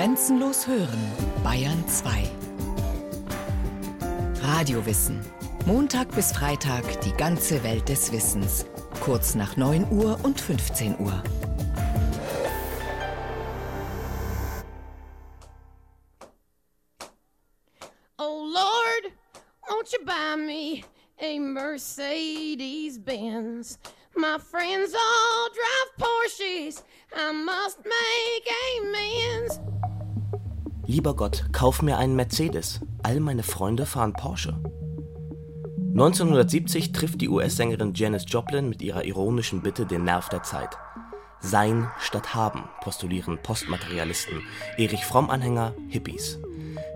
Grenzenlos hören, Bayern 2. Radiowissen. Montag bis Freitag die ganze Welt des Wissens. Kurz nach 9 Uhr und 15 Uhr. Oh Lord, won't you buy me a Mercedes Benz? My friends all drive Porsches. I must make amends. Lieber Gott, kauf mir einen Mercedes. All meine Freunde fahren Porsche. 1970 trifft die US-Sängerin Janis Joplin mit ihrer ironischen Bitte den Nerv der Zeit. Sein statt haben, postulieren Postmaterialisten, Erich Fromm-Anhänger, Hippies.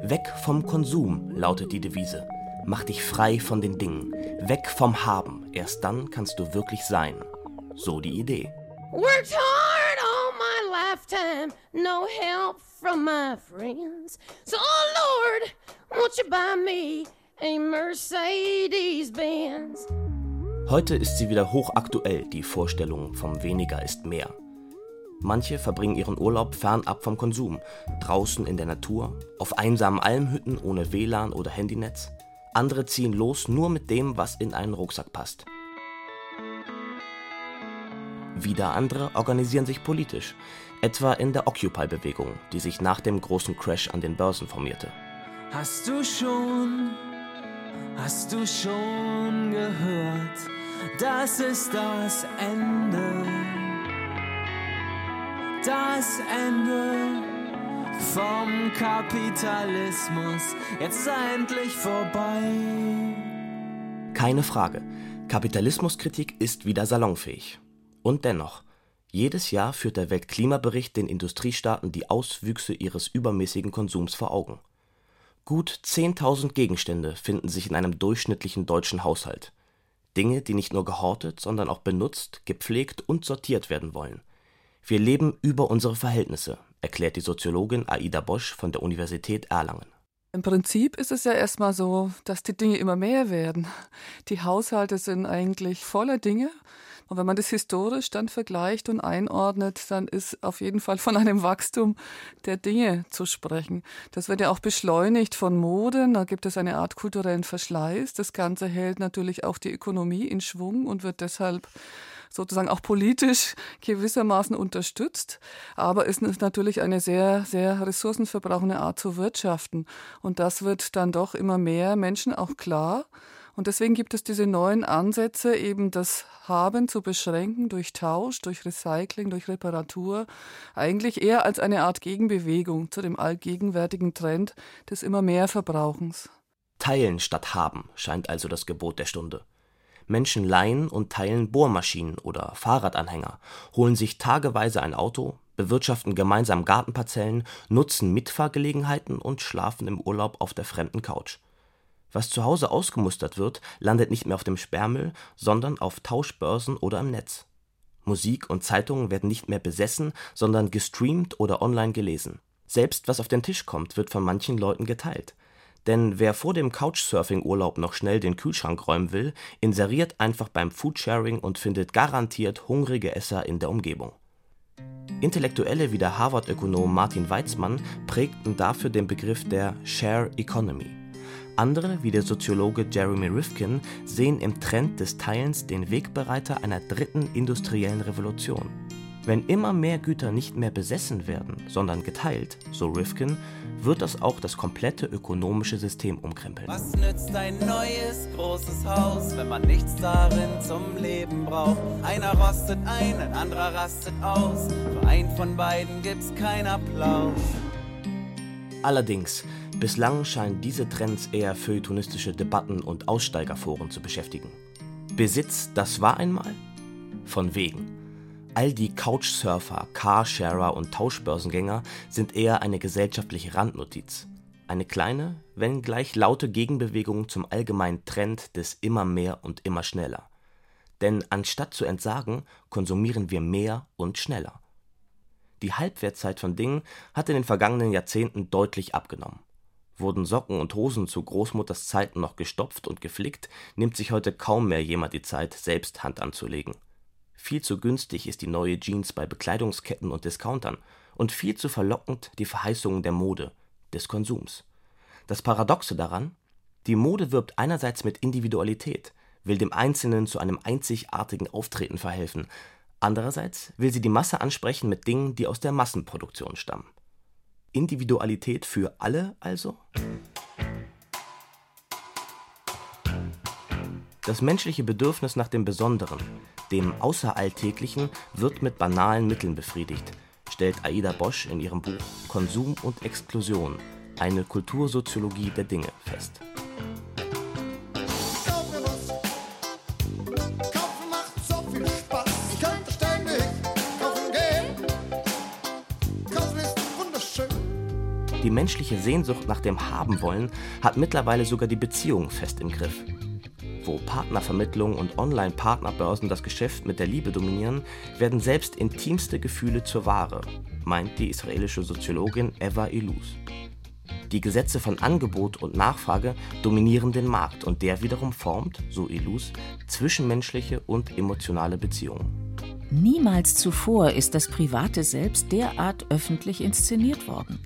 Weg vom Konsum lautet die Devise. Mach dich frei von den Dingen. Weg vom Haben. Erst dann kannst du wirklich sein. So die Idee. Worked hard all my lifetime, no help from my friends. So, oh Lord, won't you buy me a Mercedes Benz? Heute ist sie wieder hochaktuell, die Vorstellung vom Weniger ist mehr. Manche verbringen ihren Urlaub fernab vom Konsum, draußen in der Natur, auf einsamen Almhütten ohne WLAN oder Handynetz. Andere ziehen los nur mit dem, was in einen Rucksack passt. Wieder andere organisieren sich politisch, etwa in der Occupy-Bewegung, die sich nach dem großen Crash an den Börsen formierte. Hast du schon, hast du schon gehört, das ist das Ende, das Ende vom Kapitalismus, jetzt endlich vorbei. Keine Frage, Kapitalismuskritik ist wieder salonfähig. Und dennoch, jedes Jahr führt der Weltklimabericht den Industriestaaten die Auswüchse ihres übermäßigen Konsums vor Augen. Gut 10.000 Gegenstände finden sich in einem durchschnittlichen deutschen Haushalt. Dinge, die nicht nur gehortet, sondern auch benutzt, gepflegt und sortiert werden wollen. Wir leben über unsere Verhältnisse, erklärt die Soziologin Aida Bosch von der Universität Erlangen. Im Prinzip ist es ja erstmal so, dass die Dinge immer mehr werden. Die Haushalte sind eigentlich voller Dinge. Und wenn man das historisch dann vergleicht und einordnet, dann ist auf jeden Fall von einem Wachstum der Dinge zu sprechen. Das wird ja auch beschleunigt von Moden. Da gibt es eine Art kulturellen Verschleiß. Das Ganze hält natürlich auch die Ökonomie in Schwung und wird deshalb sozusagen auch politisch gewissermaßen unterstützt. Aber es ist natürlich eine sehr, sehr ressourcenverbrauchende Art zu wirtschaften. Und das wird dann doch immer mehr Menschen auch klar. Und deswegen gibt es diese neuen Ansätze, eben das Haben zu beschränken durch Tausch, durch Recycling, durch Reparatur, eigentlich eher als eine Art Gegenbewegung zu dem allgegenwärtigen Trend des immer mehr Verbrauchens. Teilen statt haben scheint also das Gebot der Stunde. Menschen leihen und teilen Bohrmaschinen oder Fahrradanhänger, holen sich tageweise ein Auto, bewirtschaften gemeinsam Gartenparzellen, nutzen Mitfahrgelegenheiten und schlafen im Urlaub auf der fremden Couch. Was zu Hause ausgemustert wird, landet nicht mehr auf dem Sperrmüll, sondern auf Tauschbörsen oder im Netz. Musik und Zeitungen werden nicht mehr besessen, sondern gestreamt oder online gelesen. Selbst was auf den Tisch kommt, wird von manchen Leuten geteilt. Denn wer vor dem Couchsurfing-Urlaub noch schnell den Kühlschrank räumen will, inseriert einfach beim Foodsharing und findet garantiert hungrige Esser in der Umgebung. Intellektuelle wie der Harvard-Ökonom Martin Weizmann prägten dafür den Begriff der Share Economy. Andere, wie der Soziologe Jeremy Rifkin, sehen im Trend des Teilens den Wegbereiter einer dritten industriellen Revolution. Wenn immer mehr Güter nicht mehr besessen werden, sondern geteilt, so Rifkin, wird das auch das komplette ökonomische System umkrempeln. Was nützt ein neues großes Haus, wenn man nichts darin zum Leben braucht? Einer rostet ein, ein anderer rastet aus. Für einen von beiden gibt's keinen Applaus. Allerdings, bislang scheinen diese Trends eher feuilletonistische Debatten und Aussteigerforen zu beschäftigen. Besitz, das war einmal? Von wegen. All die Couchsurfer, Carsharer und Tauschbörsengänger sind eher eine gesellschaftliche Randnotiz. Eine kleine, wenn gleich laute Gegenbewegung zum allgemeinen Trend des immer mehr und immer schneller. Denn anstatt zu entsagen, konsumieren wir mehr und schneller. Die Halbwertzeit von Dingen hat in den vergangenen Jahrzehnten deutlich abgenommen. Wurden Socken und Hosen zu Großmutters Zeiten noch gestopft und geflickt, nimmt sich heute kaum mehr jemand die Zeit, selbst Hand anzulegen. Viel zu günstig ist die neue Jeans bei Bekleidungsketten und Discountern und viel zu verlockend die Verheißungen der Mode, des Konsums. Das Paradoxe daran, die Mode wirbt einerseits mit Individualität, will dem Einzelnen zu einem einzigartigen Auftreten verhelfen, andererseits will sie die Masse ansprechen mit Dingen, die aus der Massenproduktion stammen. Individualität für alle also? Das menschliche Bedürfnis nach dem Besonderen, dem Außeralltäglichen, wird mit banalen Mitteln befriedigt, stellt Aida Bosch in ihrem Buch Konsum und Exklusion eine Kultursoziologie der Dinge fest. Die menschliche Sehnsucht nach dem Haben-Wollen hat mittlerweile sogar die Beziehung fest im Griff. Wo Partnervermittlung und Online-Partnerbörsen das Geschäft mit der Liebe dominieren, werden selbst intimste Gefühle zur Ware, meint die israelische Soziologin Eva Iluz. Die Gesetze von Angebot und Nachfrage dominieren den Markt und der wiederum formt, so Ilus, zwischenmenschliche und emotionale Beziehungen. Niemals zuvor ist das private Selbst derart öffentlich inszeniert worden.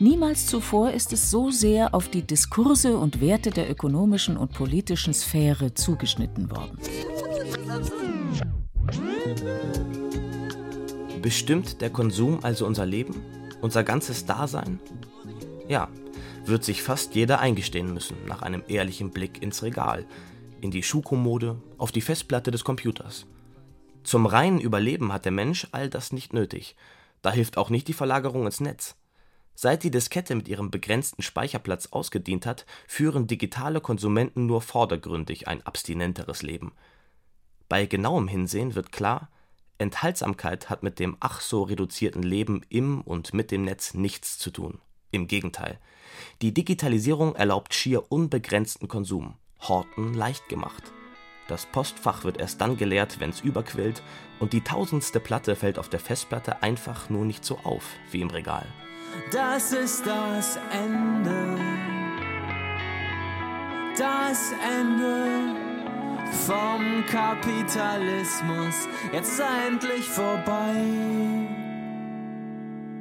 Niemals zuvor ist es so sehr auf die Diskurse und Werte der ökonomischen und politischen Sphäre zugeschnitten worden. Bestimmt der Konsum also unser Leben, unser ganzes Dasein? Ja, wird sich fast jeder eingestehen müssen nach einem ehrlichen Blick ins Regal, in die Schuhkommode, auf die Festplatte des Computers. Zum reinen Überleben hat der Mensch all das nicht nötig. Da hilft auch nicht die Verlagerung ins Netz. Seit die Diskette mit ihrem begrenzten Speicherplatz ausgedient hat, führen digitale Konsumenten nur vordergründig ein abstinenteres Leben. Bei genauem Hinsehen wird klar, Enthaltsamkeit hat mit dem ach so reduzierten Leben im und mit dem Netz nichts zu tun. Im Gegenteil. Die Digitalisierung erlaubt schier unbegrenzten Konsum, Horten leicht gemacht. Das Postfach wird erst dann geleert, wenn's überquillt, und die tausendste Platte fällt auf der Festplatte einfach nur nicht so auf wie im Regal. Das ist das Ende. Das Ende vom Kapitalismus. Jetzt ist er endlich vorbei.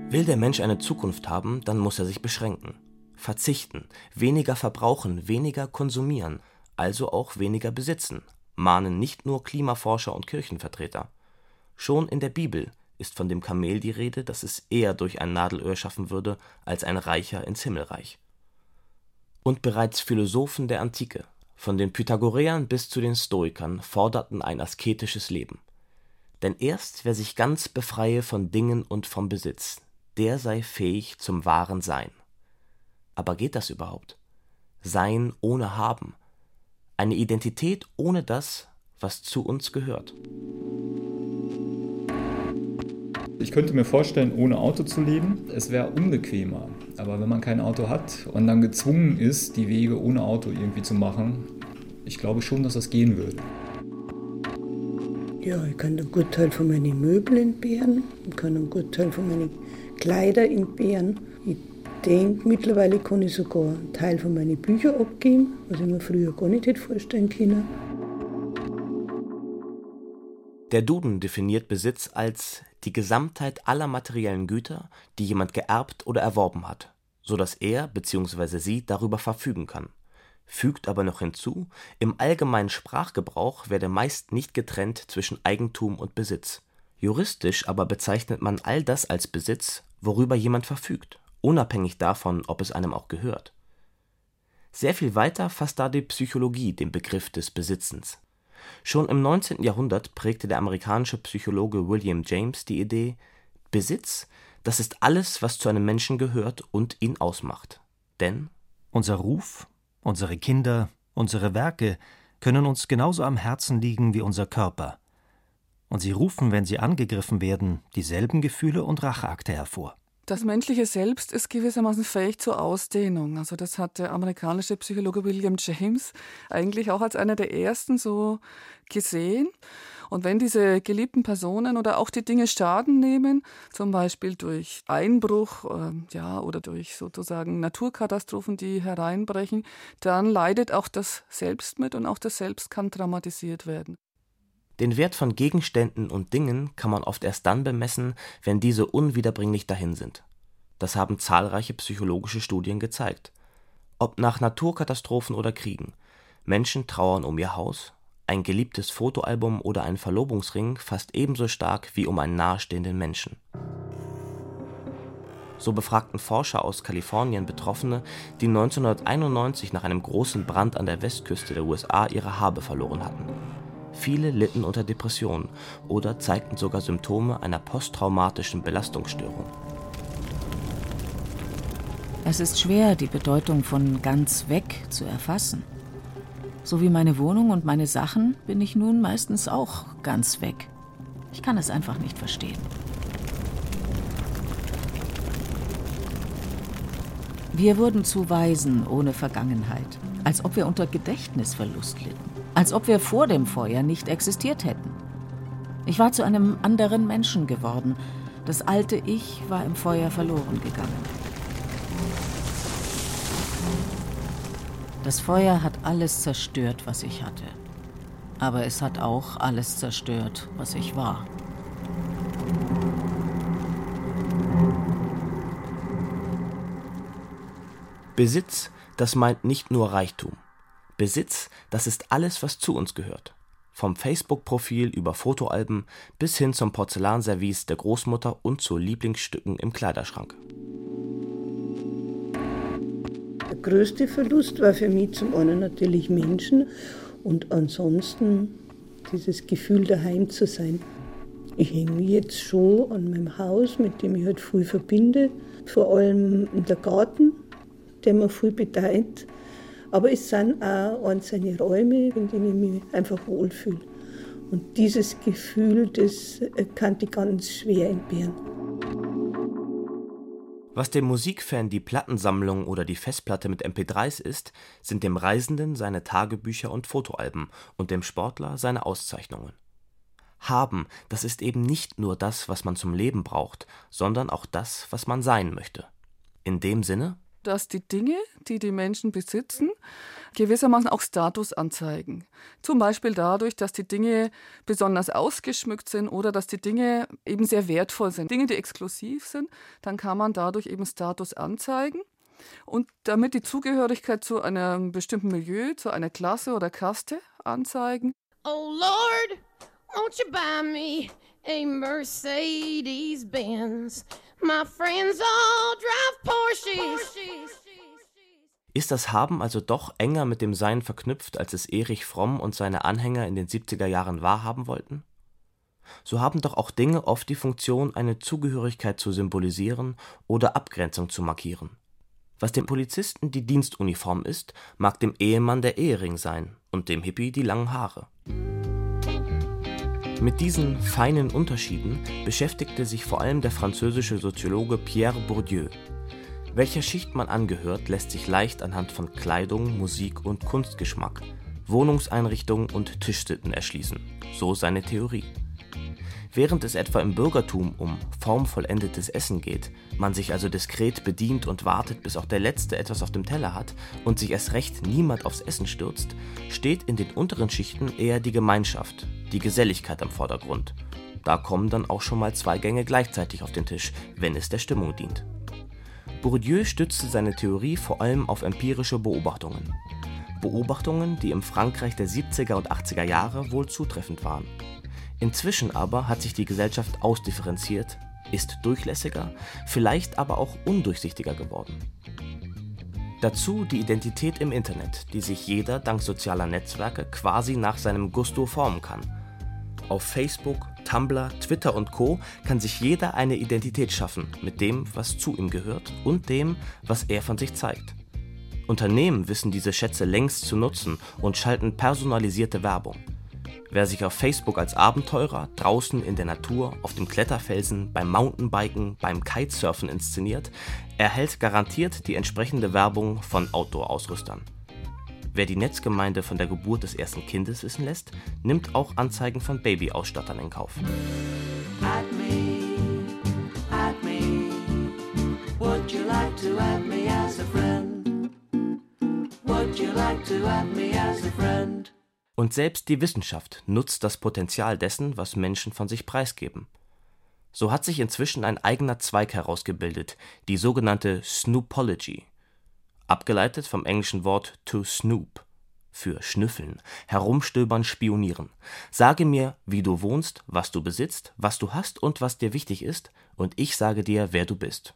Will der Mensch eine Zukunft haben, dann muss er sich beschränken, verzichten, weniger verbrauchen, weniger konsumieren, also auch weniger besitzen, mahnen nicht nur Klimaforscher und Kirchenvertreter. Schon in der Bibel ist von dem Kamel die Rede, das es eher durch ein Nadelöhr schaffen würde, als ein Reicher ins Himmelreich. Und bereits Philosophen der Antike, von den Pythagoreern bis zu den Stoikern, forderten ein asketisches Leben. Denn erst wer sich ganz befreie von Dingen und vom Besitz, der sei fähig zum wahren Sein. Aber geht das überhaupt? Sein ohne Haben, eine Identität ohne das, was zu uns gehört. Ich könnte mir vorstellen, ohne Auto zu leben. Es wäre unbequemer. Aber wenn man kein Auto hat und dann gezwungen ist, die Wege ohne Auto irgendwie zu machen, ich glaube schon, dass das gehen würde. Ja, ich kann einen guten Teil von meinen Möbeln entbehren, ich kann einen guten Teil von meinen Kleidern entbehren. Denke, mittlerweile kann ich sogar einen Teil von meinen Büchern abgeben, was ich mir früher gar nicht hätte vorstellen können. Der Duden definiert Besitz als die Gesamtheit aller materiellen Güter, die jemand geerbt oder erworben hat, so dass er bzw. sie darüber verfügen kann. Fügt aber noch hinzu, im allgemeinen Sprachgebrauch werde meist nicht getrennt zwischen Eigentum und Besitz. Juristisch aber bezeichnet man all das als Besitz, worüber jemand verfügt, unabhängig davon, ob es einem auch gehört. Sehr viel weiter fasst da die Psychologie den Begriff des Besitzens. Schon im 19. Jahrhundert prägte der amerikanische Psychologe William James die Idee, Besitz, das ist alles, was zu einem Menschen gehört und ihn ausmacht. Denn unser Ruf, unsere Kinder, unsere Werke können uns genauso am Herzen liegen wie unser Körper. Und sie rufen, wenn sie angegriffen werden, dieselben Gefühle und Racheakte hervor. Das menschliche Selbst ist gewissermaßen fähig zur Ausdehnung. Also das hat der amerikanische Psychologe William James eigentlich auch als einer der ersten so gesehen. Und wenn diese geliebten Personen oder auch die Dinge Schaden nehmen, zum Beispiel durch Einbruch äh, ja, oder durch sozusagen Naturkatastrophen, die hereinbrechen, dann leidet auch das Selbst mit und auch das Selbst kann traumatisiert werden. Den Wert von Gegenständen und Dingen kann man oft erst dann bemessen, wenn diese unwiederbringlich dahin sind. Das haben zahlreiche psychologische Studien gezeigt. Ob nach Naturkatastrophen oder Kriegen, Menschen trauern um ihr Haus, ein geliebtes Fotoalbum oder einen Verlobungsring fast ebenso stark wie um einen nahestehenden Menschen. So befragten Forscher aus Kalifornien Betroffene, die 1991 nach einem großen Brand an der Westküste der USA ihre Habe verloren hatten. Viele litten unter Depressionen oder zeigten sogar Symptome einer posttraumatischen Belastungsstörung. Es ist schwer, die Bedeutung von ganz weg zu erfassen. So wie meine Wohnung und meine Sachen bin ich nun meistens auch ganz weg. Ich kann es einfach nicht verstehen. Wir wurden zu Waisen ohne Vergangenheit, als ob wir unter Gedächtnisverlust litten, als ob wir vor dem Feuer nicht existiert hätten. Ich war zu einem anderen Menschen geworden. Das alte Ich war im Feuer verloren gegangen. Das Feuer hat alles zerstört, was ich hatte. Aber es hat auch alles zerstört, was ich war. Besitz, das meint nicht nur Reichtum. Besitz, das ist alles, was zu uns gehört. Vom Facebook-Profil über Fotoalben bis hin zum Porzellanservice der Großmutter und zu Lieblingsstücken im Kleiderschrank. Der größte Verlust war für mich zum einen natürlich Menschen und ansonsten dieses Gefühl daheim zu sein. Ich hänge jetzt schon an meinem Haus, mit dem ich halt viel verbinde, vor allem der Garten, der mir viel bedeutet. Aber es sind auch einzelne Räume, in denen ich mich einfach wohlfühle. Und dieses Gefühl, das kann ich ganz schwer entbehren. Was dem Musikfan die Plattensammlung oder die Festplatte mit MP3s ist, sind dem Reisenden seine Tagebücher und Fotoalben und dem Sportler seine Auszeichnungen. Haben, das ist eben nicht nur das, was man zum Leben braucht, sondern auch das, was man sein möchte. In dem Sinne, dass die Dinge, die die Menschen besitzen, gewissermaßen auch Status anzeigen. Zum Beispiel dadurch, dass die Dinge besonders ausgeschmückt sind oder dass die Dinge eben sehr wertvoll sind. Dinge, die exklusiv sind, dann kann man dadurch eben Status anzeigen. Und damit die Zugehörigkeit zu einem bestimmten Milieu, zu einer Klasse oder Kaste anzeigen. Oh Lord, won't you buy me a Mercedes Benz? My friends all drive Porsches. Ist das Haben also doch enger mit dem Sein verknüpft, als es Erich Fromm und seine Anhänger in den 70er Jahren wahrhaben wollten? So haben doch auch Dinge oft die Funktion, eine Zugehörigkeit zu symbolisieren oder Abgrenzung zu markieren. Was dem Polizisten die Dienstuniform ist, mag dem Ehemann der Ehering sein und dem Hippie die langen Haare. Mit diesen feinen Unterschieden beschäftigte sich vor allem der französische Soziologe Pierre Bourdieu. Welcher Schicht man angehört, lässt sich leicht anhand von Kleidung, Musik und Kunstgeschmack, Wohnungseinrichtung und Tischsitten erschließen, so seine Theorie. Während es etwa im Bürgertum um formvollendetes Essen geht, man sich also diskret bedient und wartet, bis auch der Letzte etwas auf dem Teller hat und sich erst recht niemand aufs Essen stürzt, steht in den unteren Schichten eher die Gemeinschaft, die Geselligkeit am Vordergrund. Da kommen dann auch schon mal zwei Gänge gleichzeitig auf den Tisch, wenn es der Stimmung dient. Bourdieu stützte seine Theorie vor allem auf empirische Beobachtungen. Beobachtungen, die im Frankreich der 70er und 80er Jahre wohl zutreffend waren. Inzwischen aber hat sich die Gesellschaft ausdifferenziert, ist durchlässiger, vielleicht aber auch undurchsichtiger geworden. Dazu die Identität im Internet, die sich jeder dank sozialer Netzwerke quasi nach seinem Gusto formen kann. Auf Facebook, Tumblr, Twitter und Co kann sich jeder eine Identität schaffen mit dem, was zu ihm gehört und dem, was er von sich zeigt. Unternehmen wissen diese Schätze längst zu nutzen und schalten personalisierte Werbung. Wer sich auf Facebook als Abenteurer draußen in der Natur, auf dem Kletterfelsen, beim Mountainbiken, beim Kitesurfen inszeniert, erhält garantiert die entsprechende Werbung von Outdoor-Ausrüstern. Wer die Netzgemeinde von der Geburt des ersten Kindes wissen lässt, nimmt auch Anzeigen von Babyausstattern in Kauf. Add me, add me. Would you like to add me as a friend? Would you like to add me as a friend? Und selbst die Wissenschaft nutzt das Potenzial dessen, was Menschen von sich preisgeben. So hat sich inzwischen ein eigener Zweig herausgebildet, die sogenannte Snoopology, abgeleitet vom englischen Wort to snoop für schnüffeln, herumstöbern, spionieren. Sage mir, wie du wohnst, was du besitzt, was du hast und was dir wichtig ist, und ich sage dir, wer du bist.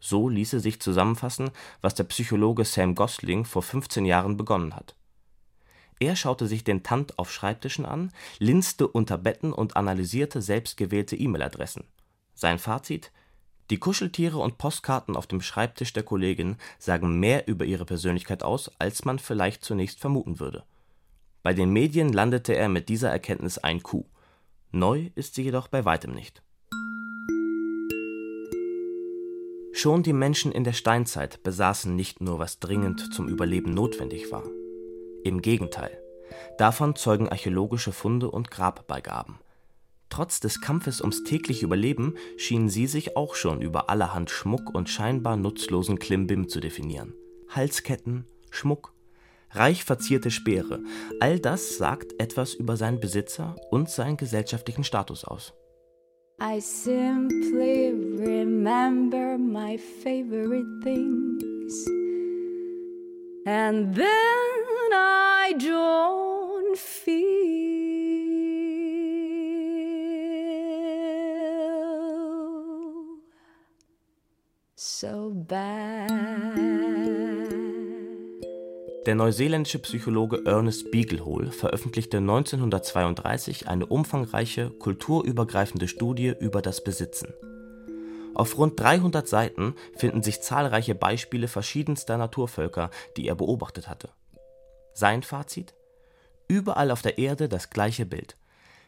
So ließe sich zusammenfassen, was der Psychologe Sam Gosling vor 15 Jahren begonnen hat. Er schaute sich den Tand auf Schreibtischen an, linste unter Betten und analysierte selbstgewählte E-Mail-Adressen. Sein Fazit: Die Kuscheltiere und Postkarten auf dem Schreibtisch der Kollegin sagen mehr über ihre Persönlichkeit aus, als man vielleicht zunächst vermuten würde. Bei den Medien landete er mit dieser Erkenntnis ein Coup. Neu ist sie jedoch bei weitem nicht. Schon die Menschen in der Steinzeit besaßen nicht nur, was dringend zum Überleben notwendig war. Im Gegenteil, davon zeugen archäologische Funde und Grabbeigaben. Trotz des Kampfes ums tägliche Überleben schienen sie sich auch schon über allerhand Schmuck und scheinbar nutzlosen Klimbim zu definieren. Halsketten, Schmuck, reich verzierte Speere, all das sagt etwas über seinen Besitzer und seinen gesellschaftlichen Status aus. I simply remember my favorite things. And then I don't feel so bad. Der neuseeländische Psychologe Ernest Beaglehole veröffentlichte 1932 eine umfangreiche, kulturübergreifende Studie über das Besitzen. Auf rund 300 Seiten finden sich zahlreiche Beispiele verschiedenster Naturvölker, die er beobachtet hatte. Sein Fazit? Überall auf der Erde das gleiche Bild.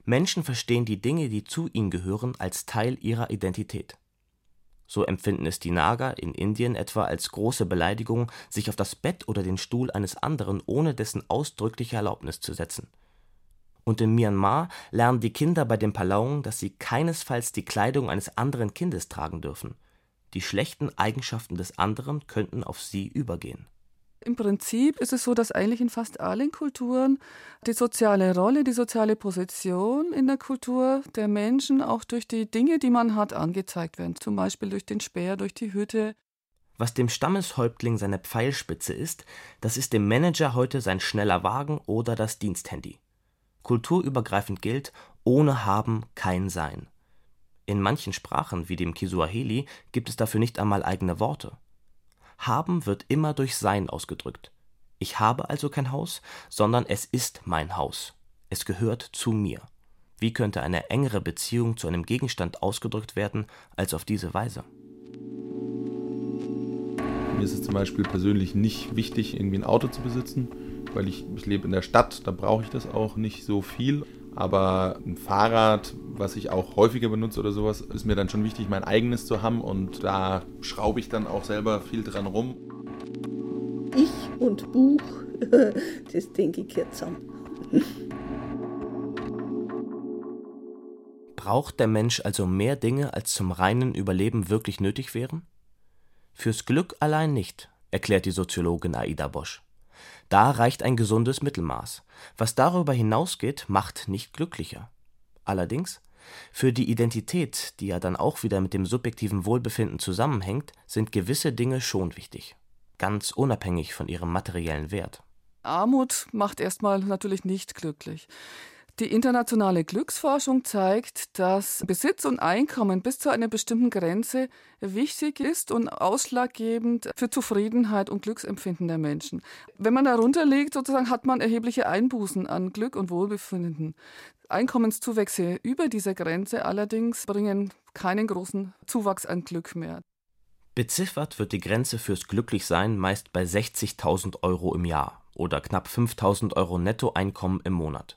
Menschen verstehen die Dinge, die zu ihnen gehören, als Teil ihrer Identität. So empfinden es die Naga in Indien etwa als große Beleidigung, sich auf das Bett oder den Stuhl eines anderen ohne dessen ausdrückliche Erlaubnis zu setzen. Und in Myanmar lernen die Kinder bei den Palaung, dass sie keinesfalls die Kleidung eines anderen Kindes tragen dürfen. Die schlechten Eigenschaften des anderen könnten auf sie übergehen. Im Prinzip ist es so, dass eigentlich in fast allen Kulturen die soziale Rolle, die soziale Position in der Kultur der Menschen auch durch die Dinge, die man hat, angezeigt werden. Zum Beispiel durch den Speer, durch die Hütte. Was dem Stammeshäuptling seine Pfeilspitze ist, das ist dem Manager heute sein schneller Wagen oder das Diensthandy. Kulturübergreifend gilt, ohne Haben kein Sein. In manchen Sprachen, wie dem Kisuaheli, gibt es dafür nicht einmal eigene Worte. Haben wird immer durch Sein ausgedrückt. Ich habe also kein Haus, sondern es ist mein Haus. Es gehört zu mir. Wie könnte eine engere Beziehung zu einem Gegenstand ausgedrückt werden als auf diese Weise? Mir ist es zum Beispiel persönlich nicht wichtig, irgendwie ein Auto zu besitzen, weil ich, ich lebe in der Stadt, da brauche ich das auch nicht so viel. Aber ein Fahrrad, was ich auch häufiger benutze oder sowas, ist mir dann schon wichtig, mein eigenes zu haben. Und da schraube ich dann auch selber viel dran rum. Ich und Buch, das denke ich gehört zusammen. Braucht der Mensch also mehr Dinge, als zum reinen Überleben wirklich nötig wären? Fürs Glück allein nicht, erklärt die Soziologin Aida Bosch. Da reicht ein gesundes Mittelmaß. Was darüber hinausgeht, macht nicht glücklicher. Allerdings, für die Identität, die ja dann auch wieder mit dem subjektiven Wohlbefinden zusammenhängt, sind gewisse Dinge schon wichtig. Ganz unabhängig von ihrem materiellen Wert. Armut macht erstmal natürlich nicht glücklich. Die internationale Glücksforschung zeigt, dass Besitz und Einkommen bis zu einer bestimmten Grenze wichtig ist und ausschlaggebend für Zufriedenheit und Glücksempfinden der Menschen. Wenn man darunter liegt, sozusagen hat man erhebliche Einbußen an Glück und Wohlbefinden. Einkommenszuwächse über dieser Grenze allerdings bringen keinen großen Zuwachs an Glück mehr. Beziffert wird die Grenze fürs Glücklichsein meist bei 60.000 Euro im Jahr oder knapp 5.000 Euro Nettoeinkommen im Monat.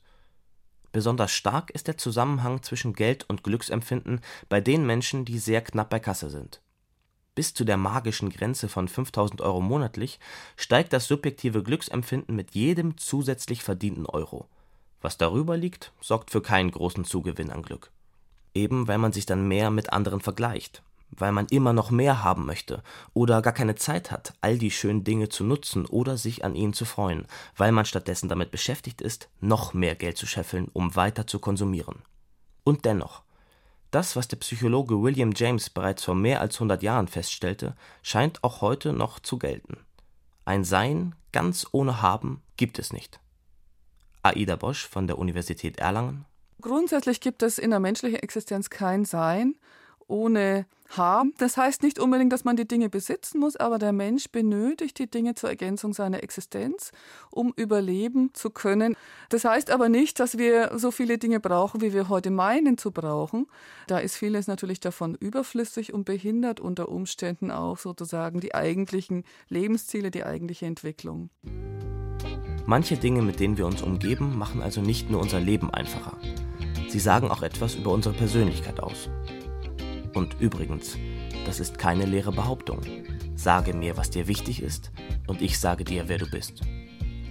Besonders stark ist der Zusammenhang zwischen Geld und Glücksempfinden bei den Menschen, die sehr knapp bei Kasse sind. Bis zu der magischen Grenze von 5000 Euro monatlich steigt das subjektive Glücksempfinden mit jedem zusätzlich verdienten Euro. Was darüber liegt, sorgt für keinen großen Zugewinn an Glück. Eben weil man sich dann mehr mit anderen vergleicht, weil man immer noch mehr haben möchte oder gar keine Zeit hat, all die schönen Dinge zu nutzen oder sich an ihnen zu freuen, weil man stattdessen damit beschäftigt ist, noch mehr Geld zu scheffeln, um weiter zu konsumieren. Und dennoch, das, was der Psychologe William James bereits vor mehr als 100 Jahren feststellte, scheint auch heute noch zu gelten. Ein Sein ganz ohne Haben gibt es nicht. Aida Bosch von der Universität Erlangen. Grundsätzlich gibt es in der menschlichen Existenz kein Sein ohne haben. Das heißt nicht unbedingt, dass man die Dinge besitzen muss, aber der Mensch benötigt die Dinge zur Ergänzung seiner Existenz, um überleben zu können. Das heißt aber nicht, dass wir so viele Dinge brauchen, wie wir heute meinen zu brauchen. Da ist vieles natürlich davon überflüssig und behindert unter Umständen auch sozusagen die eigentlichen Lebensziele, die eigentliche Entwicklung. Manche Dinge, mit denen wir uns umgeben, machen also nicht nur unser Leben einfacher. Sie sagen auch etwas über unsere Persönlichkeit aus. Und übrigens, das ist keine leere Behauptung. Sage mir, was dir wichtig ist, und ich sage dir, wer du bist.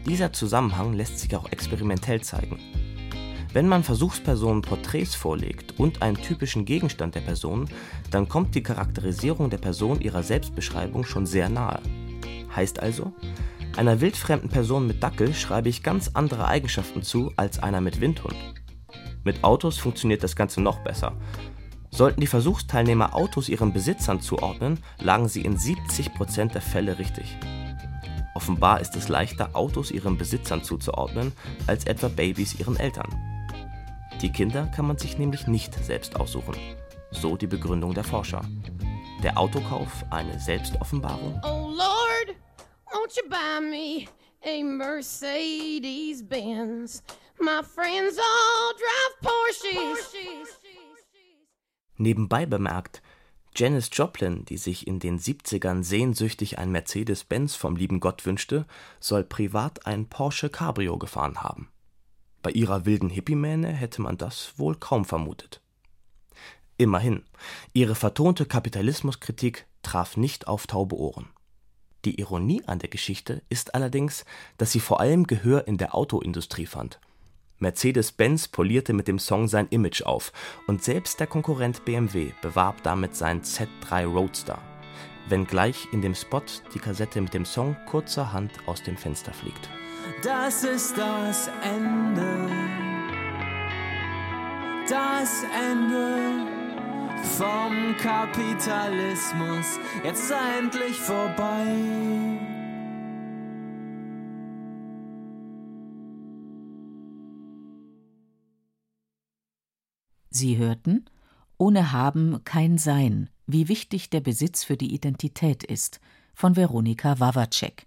Dieser Zusammenhang lässt sich auch experimentell zeigen. Wenn man Versuchspersonen Porträts vorlegt und einen typischen Gegenstand der Person, dann kommt die Charakterisierung der Person ihrer Selbstbeschreibung schon sehr nahe. Heißt also, einer wildfremden Person mit Dackel schreibe ich ganz andere Eigenschaften zu als einer mit Windhund. Mit Autos funktioniert das Ganze noch besser. Sollten die Versuchsteilnehmer Autos ihren Besitzern zuordnen, lagen sie in 70% der Fälle richtig. Offenbar ist es leichter, Autos ihren Besitzern zuzuordnen, als etwa Babys ihren Eltern. Die Kinder kann man sich nämlich nicht selbst aussuchen. So die Begründung der Forscher. Der Autokauf eine Selbstoffenbarung? Oh Lord, won't you buy me a Mercedes Benz? My friends all drive Porsches. Porsches. Nebenbei bemerkt, Janis Joplin, die sich in den 70ern sehnsüchtig ein Mercedes-Benz vom lieben Gott wünschte, soll privat ein Porsche Cabrio gefahren haben. Bei ihrer wilden Hippie-Mähne hätte man das wohl kaum vermutet. Immerhin, ihre vertonte Kapitalismuskritik traf nicht auf taube Ohren. Die Ironie an der Geschichte ist allerdings, dass sie vor allem Gehör in der Autoindustrie fand – Mercedes-Benz polierte mit dem Song sein Image auf und selbst der Konkurrent BMW bewarb damit seinen Z3 Roadster, wenngleich in dem Spot die Kassette mit dem Song kurzerhand aus dem Fenster fliegt. Das ist das Ende. Das Ende vom Kapitalismus. Jetzt ist endlich vorbei. Sie hörten Ohne Haben kein Sein, wie wichtig der Besitz für die Identität ist, von Veronika Wawacek.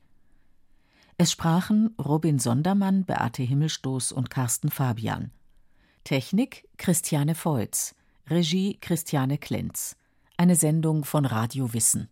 Es sprachen Robin Sondermann, Beate Himmelstoß und Carsten Fabian. Technik Christiane Feutz, Regie Christiane Klenz. Eine Sendung von Radio Wissen.